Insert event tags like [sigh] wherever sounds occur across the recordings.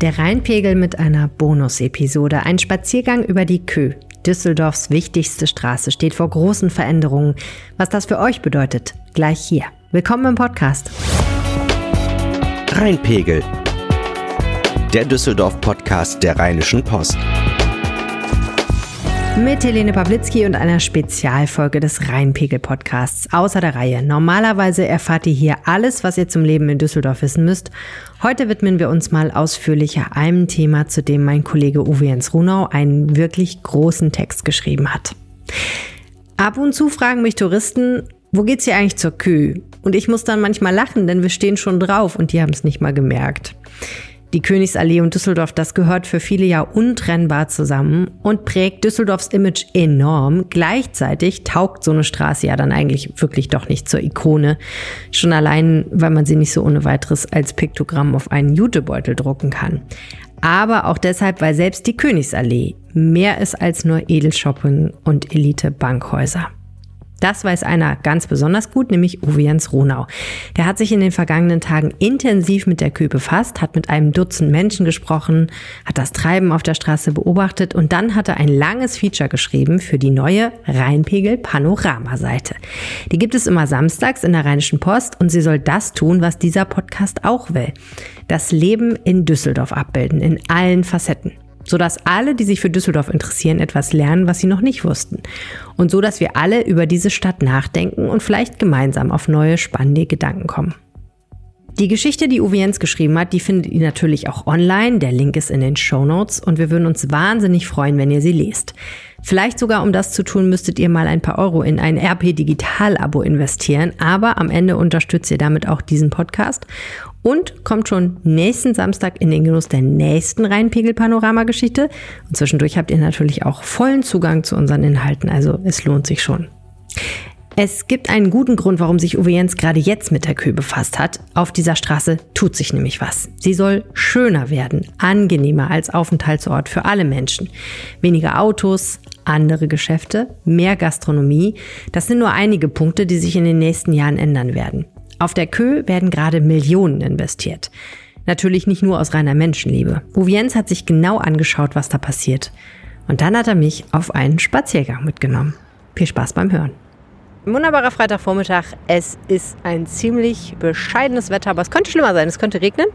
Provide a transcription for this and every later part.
Der Rheinpegel mit einer Bonus-Episode. Ein Spaziergang über die Kö. Düsseldorfs wichtigste Straße steht vor großen Veränderungen. Was das für euch bedeutet, gleich hier. Willkommen im Podcast. Rheinpegel. Der Düsseldorf-Podcast der Rheinischen Post mit Helene Pawlitzki und einer Spezialfolge des Rheinpegel-Podcasts außer der Reihe. Normalerweise erfahrt ihr hier alles, was ihr zum Leben in Düsseldorf wissen müsst. Heute widmen wir uns mal ausführlicher einem Thema, zu dem mein Kollege Uwe Jens Runau einen wirklich großen Text geschrieben hat. Ab und zu fragen mich Touristen, wo geht's hier eigentlich zur Kühe? Und ich muss dann manchmal lachen, denn wir stehen schon drauf und die haben es nicht mal gemerkt. Die Königsallee und Düsseldorf, das gehört für viele ja untrennbar zusammen und prägt Düsseldorfs Image enorm. Gleichzeitig taugt so eine Straße ja dann eigentlich wirklich doch nicht zur Ikone. Schon allein, weil man sie nicht so ohne weiteres als Piktogramm auf einen Jutebeutel drucken kann. Aber auch deshalb, weil selbst die Königsallee mehr ist als nur Edelshopping und Elite-Bankhäuser. Das weiß einer ganz besonders gut, nämlich Uwe Jens Ronau. Der hat sich in den vergangenen Tagen intensiv mit der Kühe befasst, hat mit einem Dutzend Menschen gesprochen, hat das Treiben auf der Straße beobachtet und dann hat er ein langes Feature geschrieben für die neue Rheinpegel Panorama-Seite. Die gibt es immer samstags in der Rheinischen Post und sie soll das tun, was dieser Podcast auch will. Das Leben in Düsseldorf abbilden, in allen Facetten sodass alle, die sich für Düsseldorf interessieren, etwas lernen, was sie noch nicht wussten. Und so, dass wir alle über diese Stadt nachdenken und vielleicht gemeinsam auf neue spannende Gedanken kommen. Die Geschichte, die Uwe Jens geschrieben hat, die findet ihr natürlich auch online. Der Link ist in den Show Notes und wir würden uns wahnsinnig freuen, wenn ihr sie lest. Vielleicht sogar, um das zu tun, müsstet ihr mal ein paar Euro in ein RP Digital Abo investieren, aber am Ende unterstützt ihr damit auch diesen Podcast und kommt schon nächsten Samstag in den Genuss der nächsten Rheinpegel-Panorama-Geschichte. Und zwischendurch habt ihr natürlich auch vollen Zugang zu unseren Inhalten, also es lohnt sich schon. Es gibt einen guten Grund, warum sich Uwe Jens gerade jetzt mit der Kühe befasst hat. Auf dieser Straße tut sich nämlich was. Sie soll schöner werden, angenehmer als Aufenthaltsort für alle Menschen. Weniger Autos, andere Geschäfte, mehr Gastronomie. Das sind nur einige Punkte, die sich in den nächsten Jahren ändern werden. Auf der Kö werden gerade Millionen investiert. Natürlich nicht nur aus reiner Menschenliebe. Uvienz hat sich genau angeschaut, was da passiert. Und dann hat er mich auf einen Spaziergang mitgenommen. Viel Spaß beim Hören. Wunderbarer Freitagvormittag. Es ist ein ziemlich bescheidenes Wetter, aber es könnte schlimmer sein. Es könnte regnen.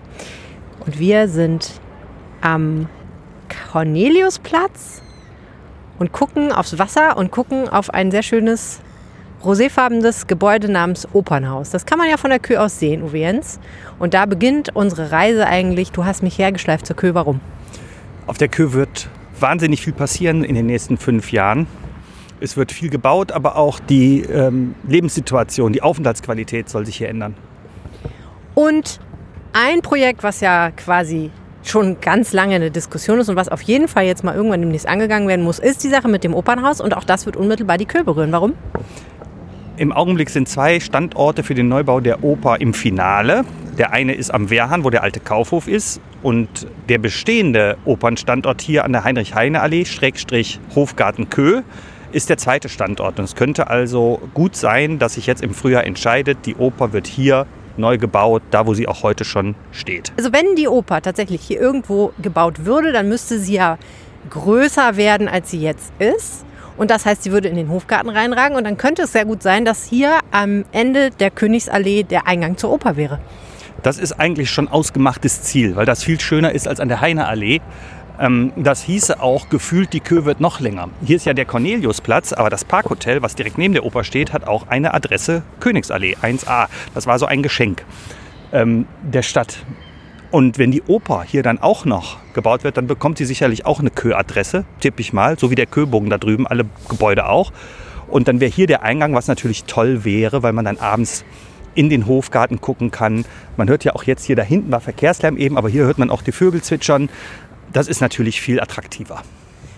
Und wir sind am Corneliusplatz und gucken aufs Wasser und gucken auf ein sehr schönes roséfarbenes Gebäude namens Opernhaus. Das kann man ja von der Kö aus sehen, Uwe Jens. Und da beginnt unsere Reise eigentlich. Du hast mich hergeschleift zur Kö. Warum? Auf der Kö wird wahnsinnig viel passieren in den nächsten fünf Jahren. Es wird viel gebaut, aber auch die ähm, Lebenssituation, die Aufenthaltsqualität soll sich hier ändern. Und ein Projekt, was ja quasi schon ganz lange eine Diskussion ist und was auf jeden Fall jetzt mal irgendwann demnächst angegangen werden muss, ist die Sache mit dem Opernhaus und auch das wird unmittelbar die Kö berühren. Warum? Im Augenblick sind zwei Standorte für den Neubau der Oper im Finale. Der eine ist am Wehrhahn, wo der alte Kaufhof ist. Und der bestehende Opernstandort hier an der Heinrich-Heine-Allee, Schrägstrich Hofgarten Kö, ist der zweite Standort. Und es könnte also gut sein, dass sich jetzt im Frühjahr entscheidet, die Oper wird hier neu gebaut, da wo sie auch heute schon steht. Also wenn die Oper tatsächlich hier irgendwo gebaut würde, dann müsste sie ja größer werden, als sie jetzt ist. Und das heißt, sie würde in den Hofgarten reinragen. Und dann könnte es sehr gut sein, dass hier am Ende der Königsallee der Eingang zur Oper wäre. Das ist eigentlich schon ausgemachtes Ziel, weil das viel schöner ist als an der Heineallee. Ähm, das hieße auch, gefühlt die Kö wird noch länger. Hier ist ja der Corneliusplatz, aber das Parkhotel, was direkt neben der Oper steht, hat auch eine Adresse Königsallee 1a. Das war so ein Geschenk ähm, der Stadt. Und wenn die Oper hier dann auch noch gebaut wird, dann bekommt sie sicherlich auch eine Kö-Adresse, tippe ich mal, so wie der Köbogen da drüben, alle Gebäude auch. Und dann wäre hier der Eingang, was natürlich toll wäre, weil man dann abends in den Hofgarten gucken kann. Man hört ja auch jetzt hier da hinten war Verkehrslärm eben, aber hier hört man auch die Vögel zwitschern. Das ist natürlich viel attraktiver.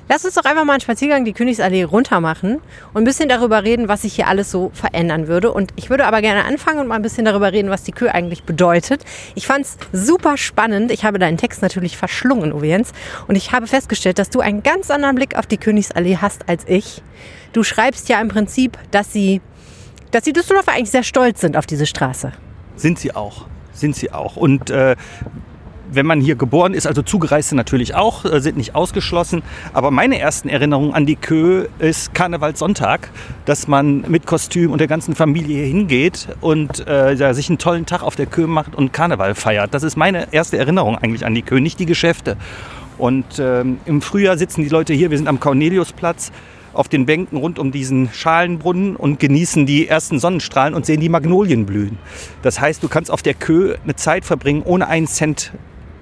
Lass uns doch einfach mal einen Spaziergang die Königsallee runter machen und ein bisschen darüber reden, was sich hier alles so verändern würde. Und ich würde aber gerne anfangen und mal ein bisschen darüber reden, was die Kö eigentlich bedeutet. Ich fand es super spannend. Ich habe deinen Text natürlich verschlungen, Uwe Und ich habe festgestellt, dass du einen ganz anderen Blick auf die Königsallee hast als ich. Du schreibst ja im Prinzip, dass sie, dass die Düsseldorfer eigentlich sehr stolz sind auf diese Straße. Sind sie auch. Sind sie auch. Und äh, wenn man hier geboren ist, also Zugereiste natürlich auch, äh, sind nicht ausgeschlossen. Aber meine ersten Erinnerungen an die Kö ist Karnevalssonntag, dass man mit Kostüm und der ganzen Familie hier hingeht und äh, ja, sich einen tollen Tag auf der Kö macht und Karneval feiert. Das ist meine erste Erinnerung eigentlich an die Kö, nicht die Geschäfte. Und ähm, im Frühjahr sitzen die Leute hier, wir sind am Corneliusplatz, auf den Bänken rund um diesen Schalenbrunnen und genießen die ersten Sonnenstrahlen und sehen die Magnolien blühen. Das heißt, du kannst auf der Kö eine Zeit verbringen, ohne einen Cent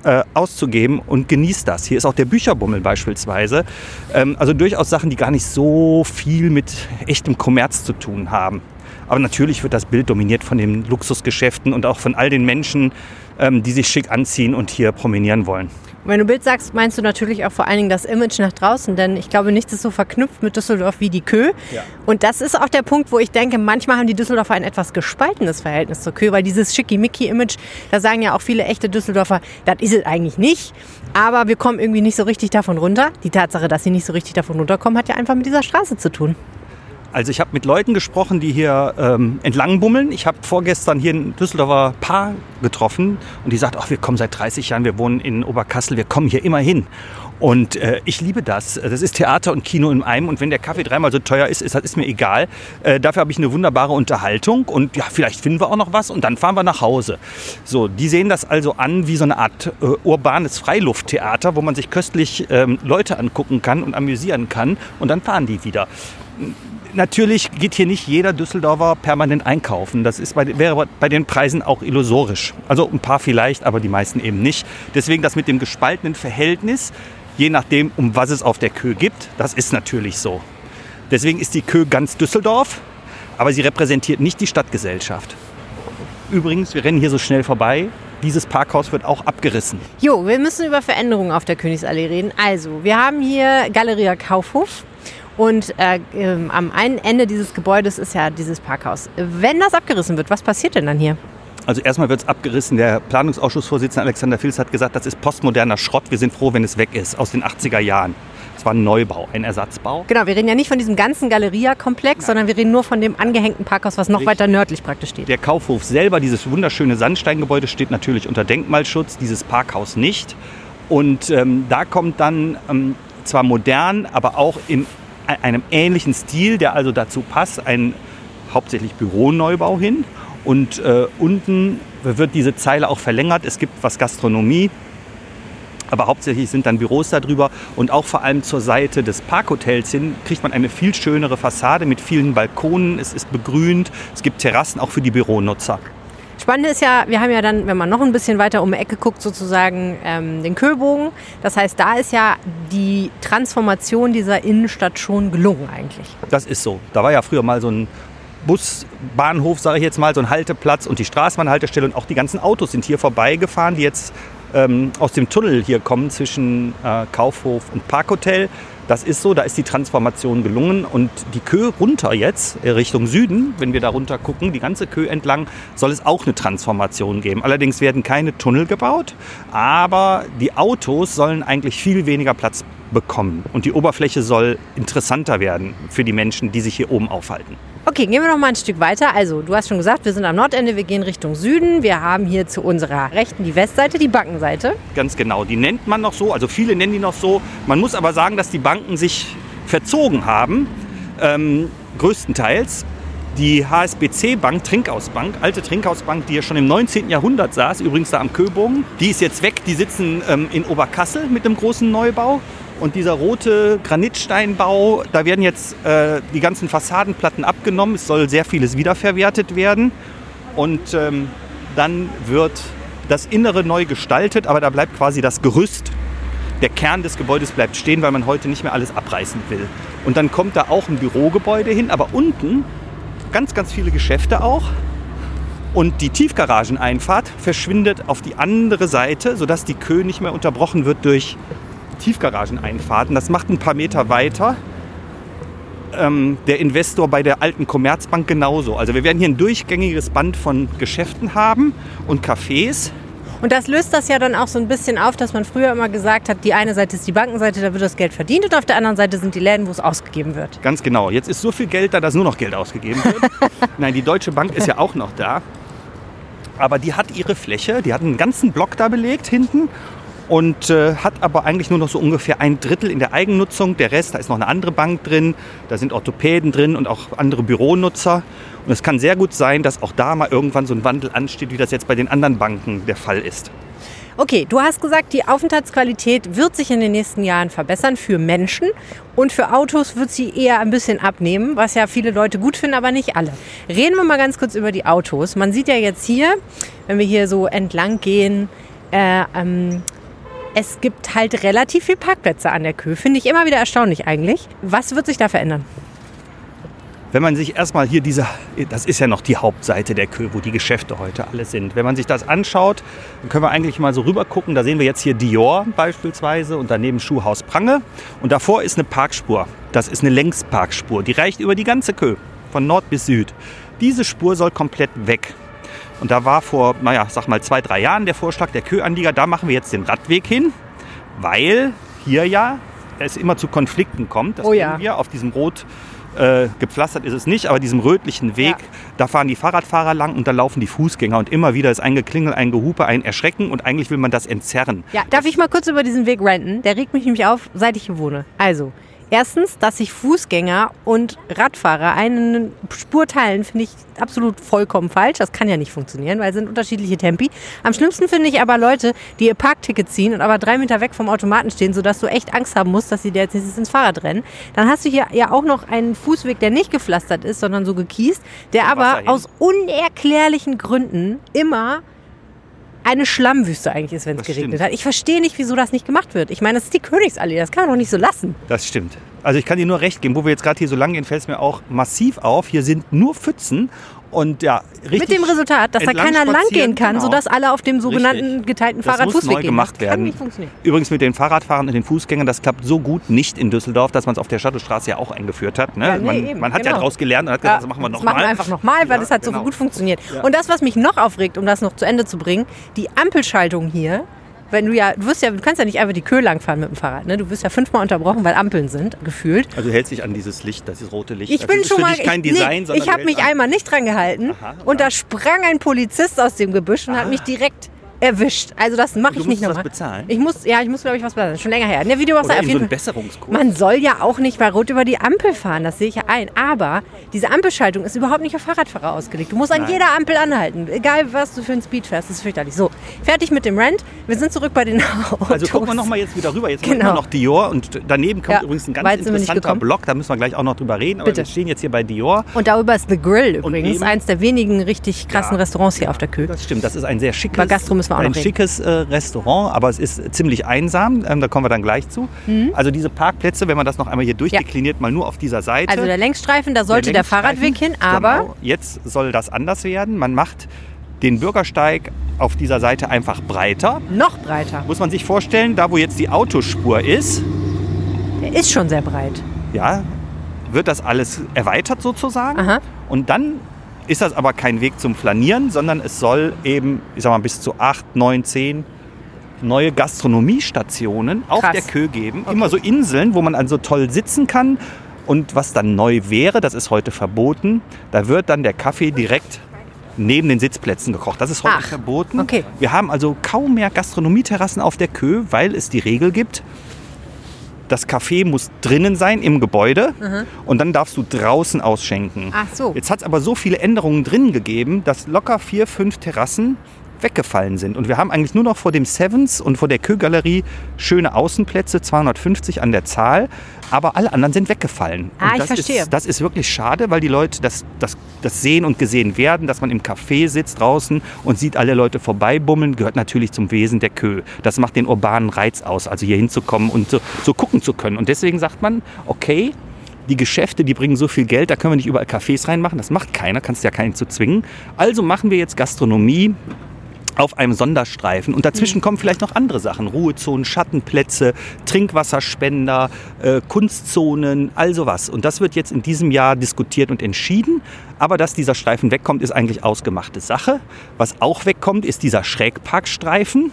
äh, auszugeben und genießt das. Hier ist auch der Bücherbummel beispielsweise. Ähm, also durchaus Sachen, die gar nicht so viel mit echtem Kommerz zu tun haben. Aber natürlich wird das Bild dominiert von den Luxusgeschäften und auch von all den Menschen, ähm, die sich schick anziehen und hier promenieren wollen. Wenn du Bild sagst, meinst du natürlich auch vor allen Dingen das Image nach draußen, denn ich glaube, nichts ist so verknüpft mit Düsseldorf wie die Kö. Ja. Und das ist auch der Punkt, wo ich denke, manchmal haben die Düsseldorfer ein etwas gespaltenes Verhältnis zur Kö, weil dieses Schickimicki-Image, da sagen ja auch viele echte Düsseldorfer, das ist es eigentlich nicht. Aber wir kommen irgendwie nicht so richtig davon runter. Die Tatsache, dass sie nicht so richtig davon runterkommen, hat ja einfach mit dieser Straße zu tun. Also ich habe mit Leuten gesprochen, die hier ähm, entlang bummeln. Ich habe vorgestern hier ein Düsseldorfer Paar getroffen und die sagt, ach, wir kommen seit 30 Jahren, wir wohnen in Oberkassel, wir kommen hier immer hin. Und äh, ich liebe das. Das ist Theater und Kino in einem. Und wenn der Kaffee dreimal so teuer ist, ist das ist mir egal. Äh, dafür habe ich eine wunderbare Unterhaltung. Und ja, vielleicht finden wir auch noch was und dann fahren wir nach Hause. So, die sehen das also an wie so eine Art äh, urbanes Freilufttheater, wo man sich köstlich ähm, Leute angucken kann und amüsieren kann. Und dann fahren die wieder natürlich geht hier nicht jeder Düsseldorfer permanent einkaufen. Das ist bei, wäre bei den Preisen auch illusorisch. Also ein paar vielleicht, aber die meisten eben nicht. Deswegen das mit dem gespaltenen Verhältnis, je nachdem, um was es auf der Kö gibt, das ist natürlich so. Deswegen ist die Kö ganz Düsseldorf, aber sie repräsentiert nicht die Stadtgesellschaft. Übrigens, wir rennen hier so schnell vorbei. Dieses Parkhaus wird auch abgerissen. Jo, wir müssen über Veränderungen auf der Königsallee reden. Also, wir haben hier Galeria Kaufhof. Und äh, äh, am einen Ende dieses Gebäudes ist ja dieses Parkhaus. Wenn das abgerissen wird, was passiert denn dann hier? Also erstmal wird es abgerissen. Der Planungsausschussvorsitzende Alexander Fils hat gesagt, das ist postmoderner Schrott. Wir sind froh, wenn es weg ist, aus den 80er Jahren. Es war ein Neubau, ein Ersatzbau. Genau, wir reden ja nicht von diesem ganzen Galeria-Komplex, sondern wir reden nur von dem angehängten Parkhaus, was noch Richtig. weiter nördlich praktisch steht. Der Kaufhof selber, dieses wunderschöne Sandsteingebäude, steht natürlich unter Denkmalschutz, dieses Parkhaus nicht. Und ähm, da kommt dann ähm, zwar modern, aber auch im einem ähnlichen Stil, der also dazu passt, ein hauptsächlich Büroneubau hin. Und äh, unten wird diese Zeile auch verlängert. Es gibt was Gastronomie, aber hauptsächlich sind dann Büros darüber. Und auch vor allem zur Seite des Parkhotels hin kriegt man eine viel schönere Fassade mit vielen Balkonen. Es ist begrünt. Es gibt Terrassen auch für die Büronutzer. Spannende ist ja, wir haben ja dann, wenn man noch ein bisschen weiter um die Ecke guckt, sozusagen ähm, den Köhlbogen. Das heißt, da ist ja die Transformation dieser Innenstadt schon gelungen eigentlich. Das ist so. Da war ja früher mal so ein Busbahnhof, sage ich jetzt mal, so ein Halteplatz und die Straßenbahnhaltestelle und auch die ganzen Autos sind hier vorbeigefahren, die jetzt ähm, aus dem Tunnel hier kommen zwischen äh, Kaufhof und Parkhotel. Das ist so, da ist die Transformation gelungen und die Kö runter jetzt äh, Richtung Süden, wenn wir da runter gucken, die ganze Kö entlang, soll es auch eine Transformation geben. Allerdings werden keine Tunnel gebaut, aber die Autos sollen eigentlich viel weniger Platz bekommen und die Oberfläche soll interessanter werden für die Menschen, die sich hier oben aufhalten. Okay, gehen wir noch mal ein Stück weiter. Also, du hast schon gesagt, wir sind am Nordende, wir gehen Richtung Süden. Wir haben hier zu unserer Rechten die Westseite, die Backenseite. Ganz genau, die nennt man noch so, also viele nennen die noch so. Man muss aber sagen, dass die Banken sich verzogen haben, ähm, größtenteils. Die HSBC-Bank, Trinkhausbank, alte Trinkhausbank, die ja schon im 19. Jahrhundert saß, übrigens da am Köbogen, die ist jetzt weg. Die sitzen ähm, in Oberkassel mit einem großen Neubau. Und dieser rote Granitsteinbau, da werden jetzt äh, die ganzen Fassadenplatten abgenommen. Es soll sehr vieles wiederverwertet werden. Und ähm, dann wird das Innere neu gestaltet, aber da bleibt quasi das Gerüst. Der Kern des Gebäudes bleibt stehen, weil man heute nicht mehr alles abreißen will. Und dann kommt da auch ein Bürogebäude hin, aber unten ganz, ganz viele Geschäfte auch. Und die Tiefgarageneinfahrt verschwindet auf die andere Seite, sodass die Kö nicht mehr unterbrochen wird durch Tiefgarageneinfahrten. Das macht ein paar Meter weiter. Ähm, der Investor bei der alten Commerzbank genauso. Also wir werden hier ein durchgängiges Band von Geschäften haben und Cafés. Und das löst das ja dann auch so ein bisschen auf, dass man früher immer gesagt hat, die eine Seite ist die Bankenseite, da wird das Geld verdient und auf der anderen Seite sind die Läden, wo es ausgegeben wird. Ganz genau. Jetzt ist so viel Geld da, dass nur noch Geld ausgegeben wird. [laughs] Nein, die Deutsche Bank ist ja auch noch da. Aber die hat ihre Fläche, die hat einen ganzen Block da belegt hinten und äh, hat aber eigentlich nur noch so ungefähr ein Drittel in der Eigennutzung. Der Rest, da ist noch eine andere Bank drin, da sind Orthopäden drin und auch andere Büronutzer. Und es kann sehr gut sein, dass auch da mal irgendwann so ein Wandel ansteht, wie das jetzt bei den anderen Banken der Fall ist. Okay, du hast gesagt, die Aufenthaltsqualität wird sich in den nächsten Jahren verbessern für Menschen und für Autos wird sie eher ein bisschen abnehmen, was ja viele Leute gut finden, aber nicht alle. Reden wir mal ganz kurz über die Autos. Man sieht ja jetzt hier, wenn wir hier so entlang gehen, äh, ähm, es gibt halt relativ viel Parkplätze an der Kö. Finde ich immer wieder erstaunlich eigentlich. Was wird sich da verändern? Wenn man sich erstmal hier diese, das ist ja noch die Hauptseite der Kö, wo die Geschäfte heute alle sind. Wenn man sich das anschaut, dann können wir eigentlich mal so rüber gucken. Da sehen wir jetzt hier Dior beispielsweise und daneben Schuhhaus Prange. Und davor ist eine Parkspur. Das ist eine Längsparkspur. Die reicht über die ganze Kö, von Nord bis Süd. Diese Spur soll komplett weg. Und da war vor, naja, sag mal zwei, drei Jahren der Vorschlag der Köanlieger, da machen wir jetzt den Radweg hin, weil hier ja es immer zu Konflikten kommt. Das Oh ja. wir auf diesem rot äh, gepflastert ist es nicht, aber diesem rötlichen Weg, Ja. da fahren die Fahrradfahrer lang und da laufen die Fußgänger und immer wieder ist ein Geklingel, ein Gehupe, ein Erschrecken und eigentlich will man das entzerren. Ja, darf ich mal kurz über diesen Weg ranten? Der regt mich nämlich auf, seit ich hier wohne. Also, erstens, dass sich Fußgänger und Radfahrer eine Spur teilen, finde ich absolut vollkommen falsch. Das kann ja nicht funktionieren, weil es sind unterschiedliche Tempi. Am schlimmsten finde ich aber Leute, die ihr Parkticket ziehen und aber drei Meter weg vom Automaten stehen, sodass du echt Angst haben musst, dass sie dir jetzt nicht ins Fahrrad rennen. Dann hast du hier ja auch noch einen Fußweg, der nicht gepflastert ist, sondern so gekiest, der aber aus unerklärlichen Gründen immer eine Schlammwüste eigentlich ist, wenn es geregnet stimmt. hat. Ich verstehe nicht, wieso das nicht gemacht wird. Ich meine, das ist die Königsallee, das kann man doch nicht so lassen. Das stimmt. Also ich kann dir nur recht geben, wo wir jetzt gerade hier so lang gehen, fällt es mir auch massiv auf. Hier sind nur Pfützen und ja, richtig Mit dem Resultat, dass da keiner lang spazieren, gehen kann, genau. sodass alle auf dem sogenannten Richtig. geteilten Das Fahrradfußweg gehen. gemacht das kann werden. nicht funktionieren. Übrigens mit den Fahrradfahrern und den Fußgängern, das klappt so gut nicht in Düsseldorf, dass man es auf der Shuttle-Straße ja auch eingeführt hat. Ne? Ja, nee, man, eben, man hat ja genau. daraus gelernt und hat gesagt, das machen wir das nochmal. machen wir einfach nochmal, weil Ja, das hat so genau. gut funktioniert. Ja. Und das, was mich noch aufregt, um das noch zu Ende zu bringen, die Ampelschaltung hier. Wenn du ja, du wirst ja, du kannst ja nicht einfach die Kö langfahren mit dem Fahrrad, ne? Du wirst ja fünfmal unterbrochen, weil Ampeln sind, gefühlt. Also du hältst dich an dieses Licht, das ist rote Licht. Ich das bin schon mal. kein ich Design, nee, sondern ich habe mich an- einmal nicht dran gehalten Aha, und da sprang ein Polizist aus dem Gebüsch und hat mich direkt erwischt. Also das mache Du ich nicht musst was nochmal. bezahlen? Ich muss, ja, ich muss glaube ich was bezahlen. Schon länger her. Der Video Oder auf so jeden Fall. Besserungskurs. Man soll ja auch nicht bei Rot über die Ampel fahren, das sehe ich ja ein. Aber diese Ampelschaltung ist überhaupt nicht auf Fahrradfahrer ausgelegt. Du musst an Nein. jeder Ampel anhalten, egal was du für ein Speed fährst. Das ist fürchterlich. So, fertig mit dem Rent. Wir sind zurück bei den Autos. [laughs] Also gucken wir nochmal jetzt wieder rüber. Jetzt haben wir Genau. noch Dior und daneben kommt Ja, übrigens ein ganz interessanter. Block. Da müssen wir gleich auch noch drüber reden. Aber Bitte. wir stehen jetzt hier bei Dior. Und darüber ist The Grill übrigens, eins der wenigen richtig krassen Ja, Restaurants hier auf der Kö. Das stimmt, das ist ein sehr schickes, müssen wir auch ein noch reden. schickes äh, Restaurant, aber es ist ziemlich einsam. Ähm, da kommen wir dann gleich zu. Mhm. Also diese Parkplätze, wenn man das noch einmal hier durchdekliniert, mal nur auf dieser Seite. Also der Längsstreifen, da sollte der, Längsstreifen. Fahrradweg hin, aber Genau. Jetzt soll das anders werden. Man macht den Bürgersteig auf dieser Seite einfach breiter. noch breiter. Muss man sich vorstellen, da wo jetzt die Autospur ist, Der ist schon sehr breit. ja, wird das alles erweitert sozusagen. Aha. Und dann ist das aber kein Weg zum Flanieren, sondern es soll eben, ich sag mal, bis zu acht, neun, zehn neue Gastronomiestationen auf Krass. der Kö geben. Immer so Inseln, wo man also toll sitzen kann. Und was dann neu wäre, das ist heute verboten, da wird dann der Kaffee direkt neben den Sitzplätzen gekocht. Das ist heute Ach, verboten. okay. Wir haben also kaum mehr Gastronomieterrassen auf der Kö, weil es die Regel gibt, das Café muss drinnen sein im Gebäude und dann darfst du draußen ausschenken. Ach so. Jetzt hat es aber so viele Änderungen drin gegeben, dass locker vier, fünf Terrassen weggefallen sind. Und wir haben eigentlich nur noch vor dem Sevens und vor der Kö-Galerie schöne Außenplätze, 250 an der Zahl, aber alle anderen sind weggefallen. Ah, ich das verstehe. Ist, das ist wirklich schade, weil die Leute das, das, das sehen und gesehen werden, dass man im Café sitzt draußen und sieht alle Leute vorbeibummeln, gehört natürlich zum Wesen der Kö. Das macht den urbanen Reiz aus, also hier hinzukommen und so, so gucken zu können. Und deswegen sagt man, okay, die Geschäfte, die bringen so viel Geld, da können wir nicht überall Cafés reinmachen. Das macht keiner, kannst ja keinen zu zwingen. Also machen wir jetzt Gastronomie auf einem Sonderstreifen. Und dazwischen kommen vielleicht noch andere Sachen. Ruhezonen, Schattenplätze, Trinkwasserspender, äh, Kunstzonen, all sowas. Und das wird jetzt in diesem Jahr diskutiert und entschieden. Aber dass dieser Streifen wegkommt, ist eigentlich ausgemachte Sache. Was auch wegkommt, ist dieser Schrägparkstreifen.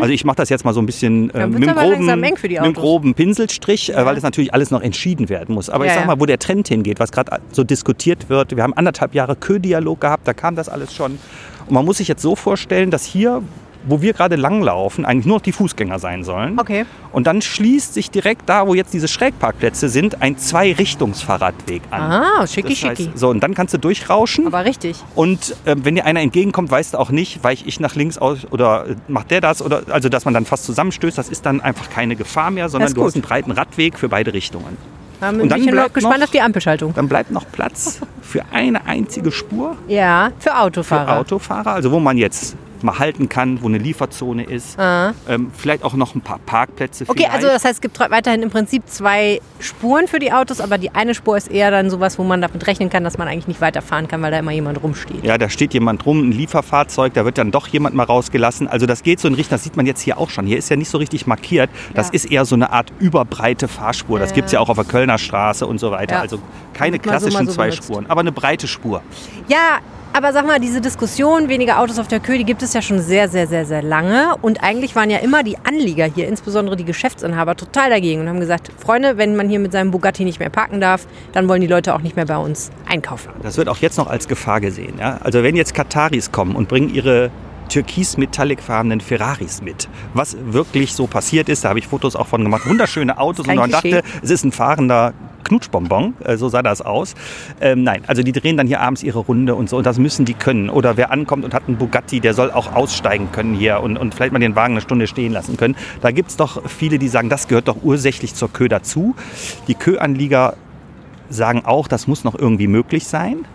Also ich mache das jetzt mal so ein bisschen äh, mit, aber groben, mit groben Pinselstrich, Ja. äh, weil das natürlich alles noch entschieden werden muss. Aber Ja, ich sag mal, wo der Trend hingeht, was gerade so diskutiert wird. Wir haben anderthalb Jahre Kö-Dialog gehabt, da kam das alles schon. Und man muss sich jetzt so vorstellen, dass hier, wo wir gerade langlaufen, eigentlich nur noch die Fußgänger sein sollen. Okay. Und dann schließt sich direkt da, wo jetzt diese Schrägparkplätze sind, ein Zwei-Richtungsfahrradweg an. Ah, schicki, Das heißt, schicki. so, und dann kannst du durchrauschen. Aber richtig. Und äh, wenn dir einer entgegenkommt, weißt du auch nicht, weiche ich nach links aus oder äh, macht der das oder also dass man dann fast zusammenstößt, das ist dann einfach keine Gefahr mehr, sondern du hast einen breiten Radweg für beide Richtungen. Dann Und bin dann ich noch bleibt gespannt noch- auf die Ampelschaltung. Dann bleibt noch Platz für eine einzige Spur Ja, für für Autofahrer. Autofahrer, also wo man jetzt mal halten kann, wo eine Lieferzone ist. Ähm, vielleicht auch noch ein paar Parkplätze. Ah. Okay, vielleicht. also das heißt, es gibt weiterhin im Prinzip zwei Spuren für die Autos, aber die eine Spur ist eher dann sowas, wo man damit rechnen kann, dass man eigentlich nicht weiterfahren kann, weil da immer jemand rumsteht. Ja, da steht jemand rum, ein Lieferfahrzeug, da wird dann doch jemand mal rausgelassen. Also das geht so in Richtung, das sieht man jetzt hier auch schon. Hier ist ja nicht so richtig markiert. Das Ja. ist eher so eine Art überbreite Fahrspur. Das Ja. gibt es ja auch auf der Kölner Straße und so weiter. Ja. Also keine so, klassischen mal so zwei benutzt. Spuren, aber eine breite Spur. Ja, aber sag mal, diese Diskussion, weniger Autos auf der Köhe, die gibt es ja schon sehr, sehr, sehr, sehr lange. Und eigentlich waren ja immer die Anlieger hier, insbesondere die Geschäftsinhaber, total dagegen und haben gesagt, Freunde, wenn man hier mit seinem Bugatti nicht mehr parken darf, dann wollen die Leute auch nicht mehr bei uns einkaufen. Das wird auch jetzt noch als Gefahr gesehen. Ja? Also wenn jetzt Kataris kommen und bringen ihre türkis-metallicfarbenen Ferraris mit, was wirklich so passiert ist, da habe ich Fotos auch von gemacht, wunderschöne Autos Kein und man Klischee. dachte, es ist ein fahrender Knutschbonbon, äh, so sah das aus. Ähm, nein, also die drehen dann hier abends ihre Runde und so und das müssen die können. Oder wer ankommt und hat einen Bugatti, der soll auch aussteigen können hier und, und vielleicht mal den Wagen eine Stunde stehen lassen können. Da gibt es doch viele, die sagen, das gehört doch ursächlich zur Kö dazu. Die Kö-Anlieger sagen auch, das muss noch irgendwie möglich sein.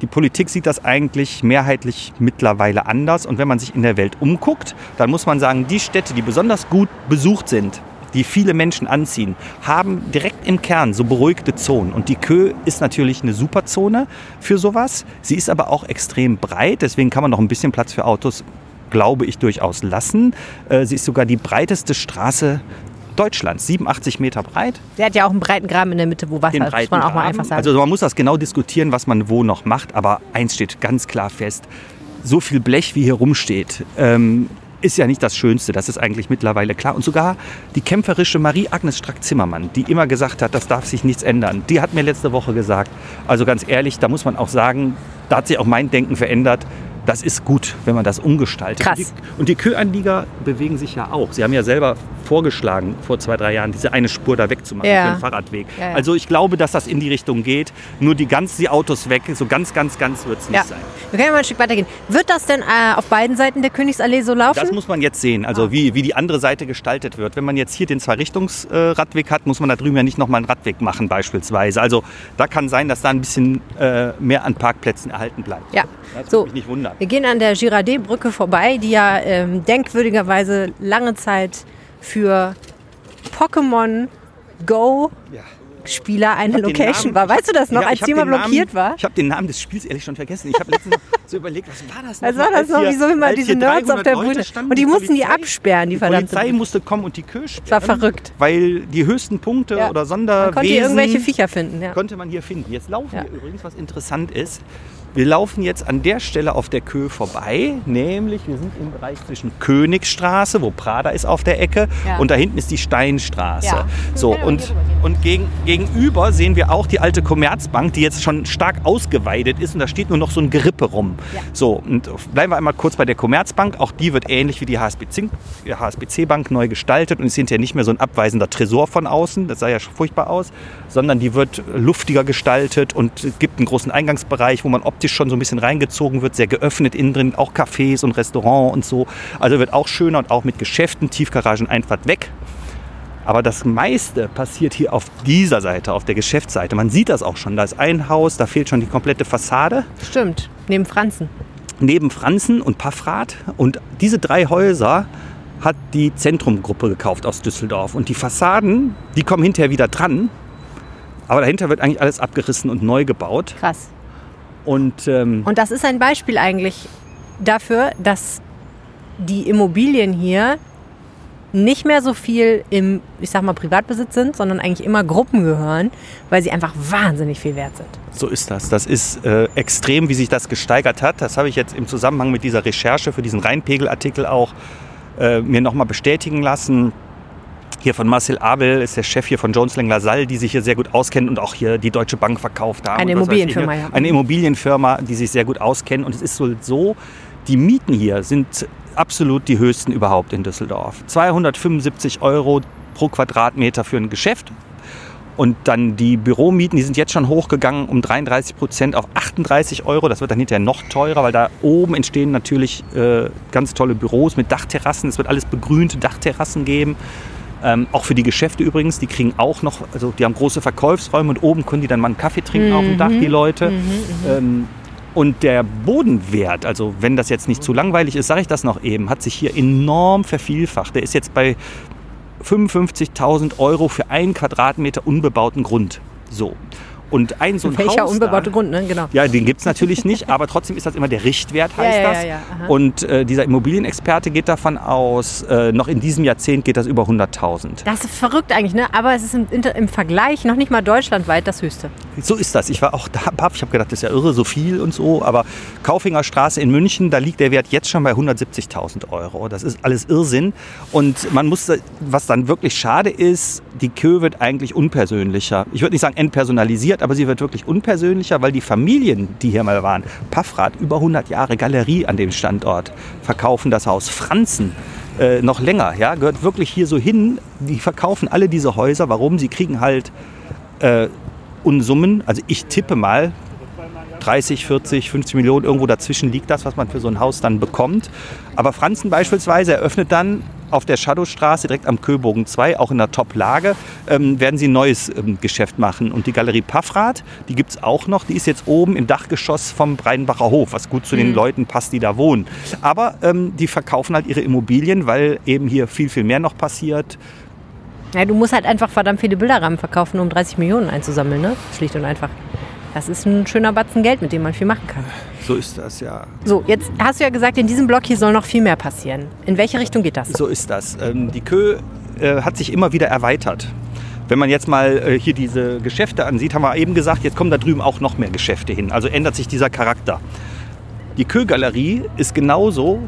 Die Politik sieht das eigentlich mehrheitlich mittlerweile anders. Und wenn man sich in der Welt umguckt, dann muss man sagen, die Städte, die besonders gut besucht sind, die viele Menschen anziehen, haben direkt im Kern so beruhigte Zonen. Und die Kö ist natürlich eine super Zone für sowas. Sie ist aber auch extrem breit, deswegen kann man noch ein bisschen Platz für Autos, glaube ich, durchaus lassen. Äh, Sie ist sogar die breiteste Straße Deutschlands, 87 Meter breit. Der hat ja auch einen breiten Graben in der Mitte, wo Wasser Den ist, muss man auch mal einfach sagen. Also man muss das genau diskutieren, was man wo noch macht. Aber eins steht ganz klar fest: So viel Blech, wie hier rumsteht, ähm, ist ja nicht das Schönste. Das ist eigentlich mittlerweile klar. Und sogar die kämpferische Marie-Agnes Strack-Zimmermann, die immer gesagt hat, das darf sich nichts ändern, die hat mir letzte Woche gesagt, also ganz ehrlich, da muss man auch sagen, da hat sich auch mein Denken verändert. Das ist gut, wenn man das umgestaltet. Krass. Und die, und die bewegen sich ja auch. Sie haben ja selber vorgeschlagen, vor zwei, drei Jahren, diese eine Spur da wegzumachen Ja. für den Fahrradweg. Ja, ja. Also ich glaube, dass das in die Richtung geht. Nur die ganz die Autos weg, so ganz, ganz, ganz wird es nicht sein. Wir können ja mal ein Stück weitergehen. Wird das denn äh, auf beiden Seiten der Königsallee so laufen? Das muss man jetzt sehen, also Ah. wie, wie die andere Seite gestaltet wird. Wenn man jetzt hier den Zwei-Richtungsradweg hat, muss man da drüben ja nicht nochmal einen Radweg machen beispielsweise. Also da kann sein, dass da ein bisschen äh, mehr an Parkplätzen erhalten bleibt. ja. Das So, würde mich nicht wundern. Wir gehen an der Girardet-Brücke vorbei, die ja ähm, denkwürdigerweise lange Zeit für Pokémon Go Ja. Spieler eine Location Namen- war. Weißt du das noch, Ja, als die mal den Namen- blockiert war? Ich habe den Namen des Spiels ehrlich schon vergessen. Ich habe letztens so überlegt, was war das noch? Was war das noch? Wieso immer diese Nerds auf 300 der Bühne? Und die mussten die Polizei- absperren, die Die verdammte. Polizei musste kommen und die Kö sperren. war verrückt. Weil die höchsten Punkte Ja. oder Man Sonderwesen konnte hier irgendwelche Viecher finden. Ja. konnte man hier finden. Jetzt laufen Ja. wir übrigens, was interessant ist. Wir laufen jetzt an der Stelle auf der Kö vorbei, nämlich wir sind im Bereich zwischen Königsstraße, wo Prada ist auf der Ecke, Ja. und da hinten ist die Steinstraße. Ja. So, und, und gegen, gegenüber sehen wir auch die alte Commerzbank, die jetzt schon stark ausgeweidet ist und da steht nur noch so ein Gerippe rum. Ja. So, und bleiben wir einmal kurz bei der Commerzbank. Auch die wird ähnlich wie die HSBC-Bank neu gestaltet und ist hinterher nicht mehr so ein abweisender Tresor von außen, das sah ja schon furchtbar aus, sondern die wird luftiger gestaltet und gibt einen großen Eingangsbereich, wo man optisch schon so ein bisschen reingezogen wird, sehr geöffnet innen drin, auch Cafés und Restaurant und so. Also wird auch schöner und auch mit Geschäften, Tiefgaragen, Einfahrt weg. Aber das meiste passiert hier auf dieser Seite, auf der Geschäftsseite. Man sieht das auch schon. Da ist ein Haus, da fehlt schon die komplette Fassade. Stimmt, neben Franzen. Neben Franzen und Paffrath. Und diese drei Häuser hat die Zentrumgruppe gekauft aus Düsseldorf. Und die Fassaden, die kommen hinterher wieder dran. Aber dahinter wird eigentlich alles abgerissen und neu gebaut. Krass. Und ähm, Und das ist ein Beispiel eigentlich dafür, dass die Immobilien hier nicht mehr so viel im, ich sag mal, Privatbesitz sind, sondern eigentlich immer Gruppen gehören, weil sie einfach wahnsinnig viel wert sind. So ist das. Das ist äh, extrem, wie sich das gesteigert hat. Das habe ich jetzt im Zusammenhang mit dieser Recherche für diesen Rheinpegel-Artikel auch äh, mir nochmal bestätigen lassen. Hier von Marcel Abel ist der Chef hier von Jones Lang LaSalle, die sich hier sehr gut auskennen und auch hier die Deutsche Bank verkauft haben. Eine Immobilienfirma, hier. ja. Eine Immobilienfirma, die sich sehr gut auskennen. Und es ist so, so die Mieten hier sind absolut die höchsten überhaupt in Düsseldorf. 275 Euro pro Quadratmeter für ein Geschäft. Und dann die Büromieten, die sind jetzt schon hochgegangen um 33 Prozent auf 38 Euro. Das wird dann hinterher noch teurer, weil da oben entstehen natürlich äh, ganz tolle Büros mit Dachterrassen. Es wird alles begrünte Dachterrassen geben. Ähm, auch für die Geschäfte übrigens, die kriegen auch noch, also die haben große Verkaufsräume und oben können die dann mal einen Kaffee trinken auf dem Dach, die Leute. Ähm, und der Bodenwert, also wenn das jetzt nicht zu langweilig ist, sage ich das noch eben, hat sich hier enorm vervielfacht. Der ist jetzt bei 55.000 Euro für einen Quadratmeter unbebauten Grund. So. Und ein so ein Welcher Haus unbebaute da, Grund, ne? Genau. ja, den gibt es natürlich nicht, aber trotzdem ist das immer der Richtwert, heißt Ja, ja, das. ja. Und äh, dieser Immobilienexperte geht davon aus, äh, noch in diesem Jahrzehnt geht das über 100.000. Das ist verrückt eigentlich, ne? Aber es ist im, im Vergleich noch nicht mal deutschlandweit das höchste. So ist das. Ich war auch da, baff. ich habe gedacht, das ist ja irre, so viel und so. Aber Kaufinger Straße in München, da liegt der Wert jetzt schon bei 170.000 Euro. Das ist alles Irrsinn. Und man muss, was dann wirklich schade ist, die Kö wird eigentlich unpersönlicher. Ich würde nicht sagen entpersonalisiert, aber sie wird wirklich unpersönlicher, weil die Familien, die hier mal waren, Paffrath, über 100 Jahre Galerie an dem Standort, verkaufen das Haus. Franzen, äh, noch länger, ja, gehört wirklich hier so hin. Die verkaufen alle diese Häuser. Warum? Sie kriegen halt äh, Unsummen. Also ich tippe mal 30, 40, 50 Millionen, irgendwo dazwischen liegt das, was man für so ein Haus dann bekommt. Aber Franzen beispielsweise eröffnet dann auf der Shadowstraße direkt am Köbogen 2, auch in der Top-Lage, ähm, werden sie ein neues ähm, Geschäft machen. Und die Galerie Paffrath, die gibt es auch noch, die ist jetzt oben im Dachgeschoss vom Breidenbacher Hof, was gut zu den Leuten passt, die da wohnen. Aber ähm, die verkaufen halt ihre Immobilien, weil eben hier viel, viel mehr noch passiert. Ja, du musst halt einfach verdammt viele Bilderrahmen verkaufen, um 30 Millionen einzusammeln, ne? Schlicht und einfach. Das ist ein schöner Batzen Geld, mit dem man viel machen kann. So ist das, ja. So, jetzt hast du ja gesagt, in diesem Block hier soll noch viel mehr passieren. In welche Richtung geht das? So ist das. Ähm, die Kö äh, hat sich immer wieder erweitert. Wenn man jetzt mal äh, hier diese Geschäfte ansieht, haben wir eben gesagt, jetzt kommen da drüben auch noch mehr Geschäfte hin. Also ändert sich dieser Charakter. Die Kö-Galerie ist genauso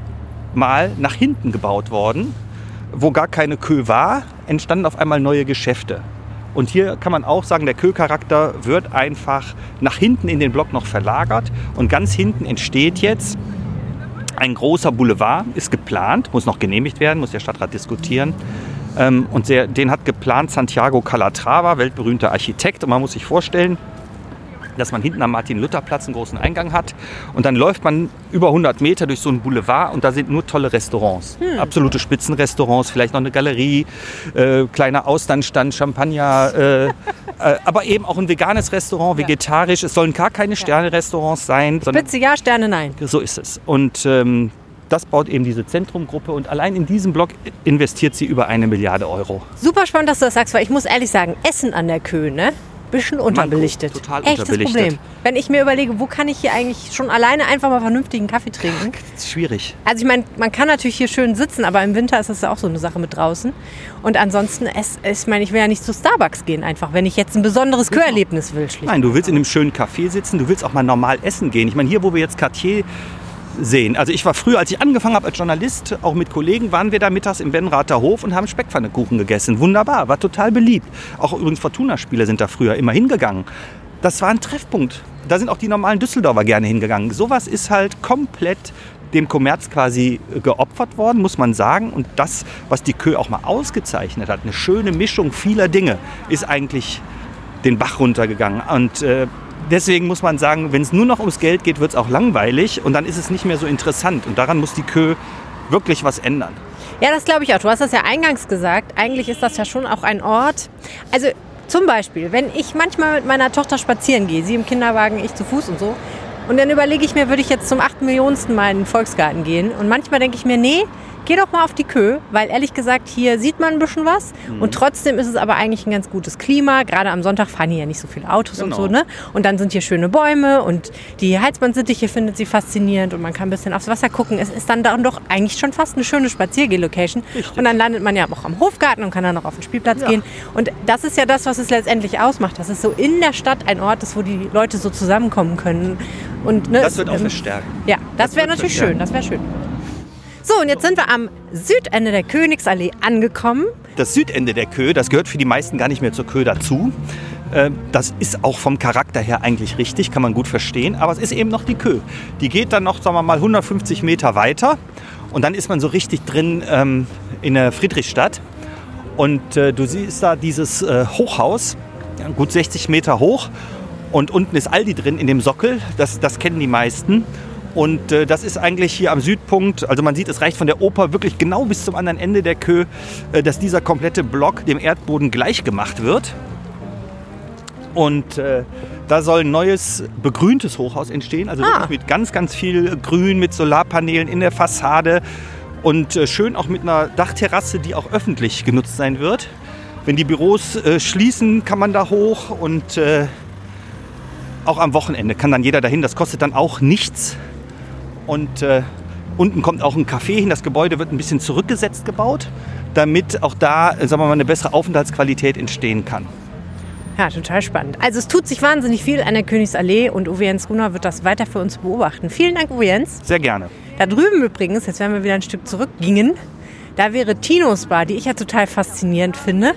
mal nach hinten gebaut worden. Wo gar keine Kö war, entstanden auf einmal neue Geschäfte. Und hier kann man auch sagen, der Kö-Charakter wird einfach nach hinten in den Block noch verlagert. Und ganz hinten entsteht jetzt ein großer Boulevard, ist geplant, muss noch genehmigt werden, muss der Stadtrat diskutieren. Ähm, und den hat geplant Santiago Calatrava, weltberühmter Architekt. Und man muss sich vorstellen, dass man hinten am Martin-Luther-Platz einen großen Eingang hat. Und dann läuft man über 100 Meter durch so einen Boulevard und da sind nur tolle Restaurants. Absolute Spitzenrestaurants, vielleicht noch eine Galerie, äh, kleiner Austernstand, Champagner, äh, äh, aber eben auch ein veganes Restaurant, vegetarisch. Es sollen gar keine Sterne-Restaurants sein, Spitze ja, Sterne nein. so ist es. Und ähm, das baut eben diese Zentrumgruppe und allein in diesem Block investiert sie über eine Milliarde Euro. Super spannend, dass du das sagst, weil ich muss ehrlich sagen, Essen an der Kö, ne? Bisschen unterbelichtet. total Echtes unterbelichtet. Problem. Wenn ich mir überlege, wo kann ich hier eigentlich schon alleine einfach mal vernünftigen Kaffee trinken? Das ist schwierig. Also ich meine, man kann natürlich hier schön sitzen, aber im Winter ist das ja auch so eine Sache mit draußen. Und ansonsten, es, ich meine, ich will ja nicht zu Starbucks gehen einfach, wenn ich jetzt ein besonderes Kö-Erlebnis will. Schlicht. Nein, du willst in einem schönen Café sitzen, du willst auch mal normal essen gehen. Ich meine, hier, wo wir jetzt Cartier sehen. Also ich war früher, als ich angefangen habe als Journalist, auch mit Kollegen, waren wir da mittags im Benrather Hof und haben Speckpfannekuchen gegessen. Wunderbar, war total beliebt. Auch übrigens Fortuna-Spiele sind da früher immer hingegangen. Das war ein Treffpunkt. Da sind auch die normalen Düsseldorfer gerne hingegangen. Sowas ist halt komplett dem Kommerz quasi geopfert worden, muss man sagen. Und das, was die Kö auch mal ausgezeichnet hat, eine schöne Mischung vieler Dinge, ist eigentlich den Bach runtergegangen. Und äh, deswegen muss man sagen, wenn es nur noch ums Geld geht, wird es auch langweilig und dann ist es nicht mehr so interessant. Und daran muss die Kö wirklich was ändern. Ja, das glaube ich auch. Du hast das ja eingangs gesagt. Eigentlich ist das ja schon auch ein Ort. Also zum Beispiel, wenn ich manchmal mit meiner Tochter spazieren gehe, sie im Kinderwagen, ich zu Fuß und so, und dann überlege ich mir, würde ich jetzt zum 8 Millionensten Mal in den Volksgarten gehen? Und manchmal denke ich mir, nee, geh doch mal auf die Kö, weil ehrlich gesagt, hier sieht man ein bisschen was. Und trotzdem ist es aber eigentlich ein ganz gutes Klima. Gerade am Sonntag fahren hier ja nicht so viele Autos und Genau. so, ne? Und dann sind hier schöne Bäume und die Halsbandsittiche findet sie faszinierend und man kann ein bisschen aufs Wasser gucken. Es ist dann, doch eigentlich schon fast eine schöne Spaziergeh-Location. Und dann landet man ja auch am Hofgarten und kann dann noch auf den Spielplatz Ja. gehen. Und das ist ja das, was es letztendlich ausmacht, dass es so in der Stadt ein Ort ist, wo die Leute so zusammenkommen können. Und, ne, Das wird auch ähm, verstärken. Ja, das, Das wäre natürlich verstärken. schön, das wäre schön. So, und jetzt sind wir am Südende der Königsallee angekommen. Das Südende der Kö, das gehört für die meisten gar nicht mehr zur Kö dazu. Äh, das ist auch vom Charakter her eigentlich richtig, kann man gut verstehen. Aber es ist eben noch die Kö. Die geht dann noch, sagen wir mal, 150 Meter weiter. Und dann ist man so richtig drin ähm, in der Friedrichstadt. Und äh, du siehst da dieses äh, Hochhaus, gut 60 Meter hoch. Und unten ist Aldi drin in dem Sockel. Das, das kennen die meisten. Und äh, das ist eigentlich hier am Südpunkt, also man sieht, es reicht von der Oper wirklich genau bis zum anderen Ende der Kö, äh, dass dieser komplette Block dem Erdboden gleich gemacht wird. Und äh, da soll ein neues begrüntes Hochhaus entstehen, also Ah. mit ganz, ganz viel Grün, mit Solarpanelen in der Fassade und äh, schön auch mit einer Dachterrasse, die auch öffentlich genutzt sein wird. Wenn die Büros äh, schließen, kann man da hoch und äh, auch am Wochenende kann dann jeder dahin. Das kostet dann auch nichts. Und äh, unten kommt auch ein Café hin. Das Gebäude wird ein bisschen zurückgesetzt gebaut, damit auch da, äh, sagen wir mal, eine bessere Aufenthaltsqualität entstehen kann. Ja, total spannend. Also es tut sich wahnsinnig viel an der Königsallee und Uwe Jens Gruner wird das weiter für uns beobachten. Vielen Dank, Uwe Jens. Sehr gerne. Da drüben übrigens, jetzt werden wir wieder ein Stück zurückgingen, da wäre Tinos Bar, die ich ja total faszinierend finde.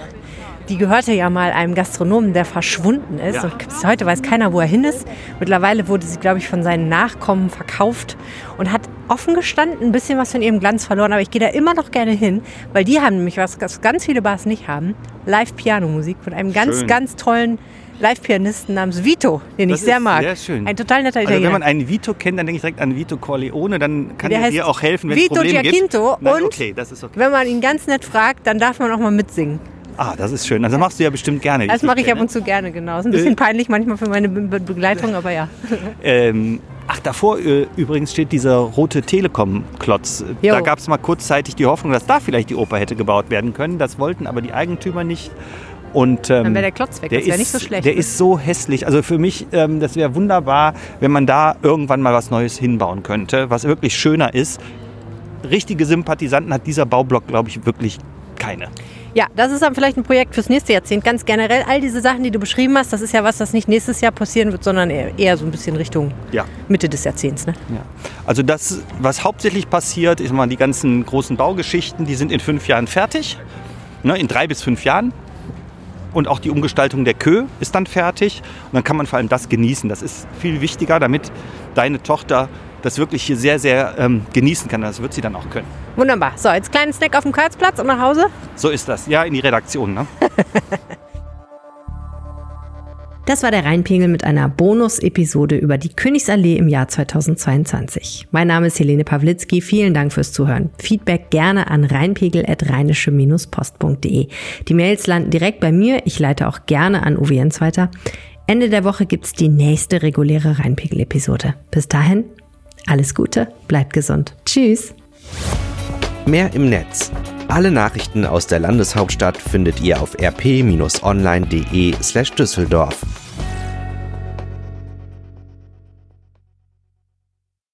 Die gehörte ja mal einem Gastronomen, der verschwunden ist. Ja. Und bis heute weiß keiner, wo er hin ist. Mittlerweile wurde sie, glaube ich, von seinen Nachkommen verkauft und hat offen gestanden ein bisschen was von ihrem Glanz verloren. Aber ich gehe da immer noch gerne hin, weil die haben nämlich was, was ganz viele Bars nicht haben. Live-Piano-Musik von einem ganz, Schön. ganz tollen Live-Pianisten namens Vito, den Das ich sehr ist mag. sehr schön. Ein total netter Also Italiener. wenn man einen Vito kennt, dann denke ich direkt an Vito Corleone, dann kann Der er dir auch helfen, wenn es Vito Probleme Giacinto gibt. Nein, und- okay, das ist okay. Wenn man ihn ganz nett fragt, dann darf man auch mal mitsingen. Ah, das ist schön. Also machst du ja bestimmt gerne. Das mache ich ab und zu gerne, genau. Ist ein bisschen Äh. peinlich manchmal für meine Be Be Begleitung, aber ja. [laughs] Ähm, ach, davor äh, übrigens steht dieser rote Telekom-Klotz. Da gab es mal kurzzeitig die Hoffnung, dass da vielleicht die Oper hätte gebaut werden können. Das wollten aber die Eigentümer nicht. Und, ähm, Dann wäre der Klotz weg. Das wäre nicht so schlecht. Der ne? ist so hässlich. Also für mich, ähm, das wäre wunderbar, wenn man da irgendwann mal was Neues hinbauen könnte, was wirklich schöner ist. Richtige Sympathisanten hat dieser Baublock, glaube ich, wirklich keine. Ja, das ist dann vielleicht ein Projekt fürs nächste Jahrzehnt. Ganz generell, all diese Sachen, die du beschrieben hast, das ist ja was, das nicht nächstes Jahr passieren wird, sondern eher, eher so ein bisschen Richtung Ja. Mitte des Jahrzehnts. Ne? Ja. Also das, was hauptsächlich passiert, ist mal die ganzen großen Baugeschichten, die sind in fünf Jahren fertig. Ne, in drei bis fünf Jahren. Und auch die Umgestaltung der Kö ist dann fertig. Und dann kann man vor allem das genießen. Das ist viel wichtiger, damit deine Tochter das wirklich hier sehr, sehr ähm, genießen kann. Das wird sie dann auch können. Wunderbar. So, jetzt kleinen Snack auf dem Karlsplatz und nach Hause. So ist das. Ja, in die Redaktion. Ne? [laughs] Das war der Rheinpegel mit einer Bonus-Episode über die Königsallee im Jahr 2022. Mein Name ist Helene Pawlitzki. Vielen Dank fürs Zuhören. Feedback gerne an rheinpegel.rheinische-post.de. Die Mails landen direkt bei mir. Ich leite auch gerne an Uwe Jens weiter. Ende der Woche gibt's die nächste reguläre Rheinpegel-Episode. Bis dahin, alles Gute, bleibt gesund. Tschüss. Mehr im Netz. Alle Nachrichten aus der Landeshauptstadt findet ihr auf rp-online.de slash Düsseldorf.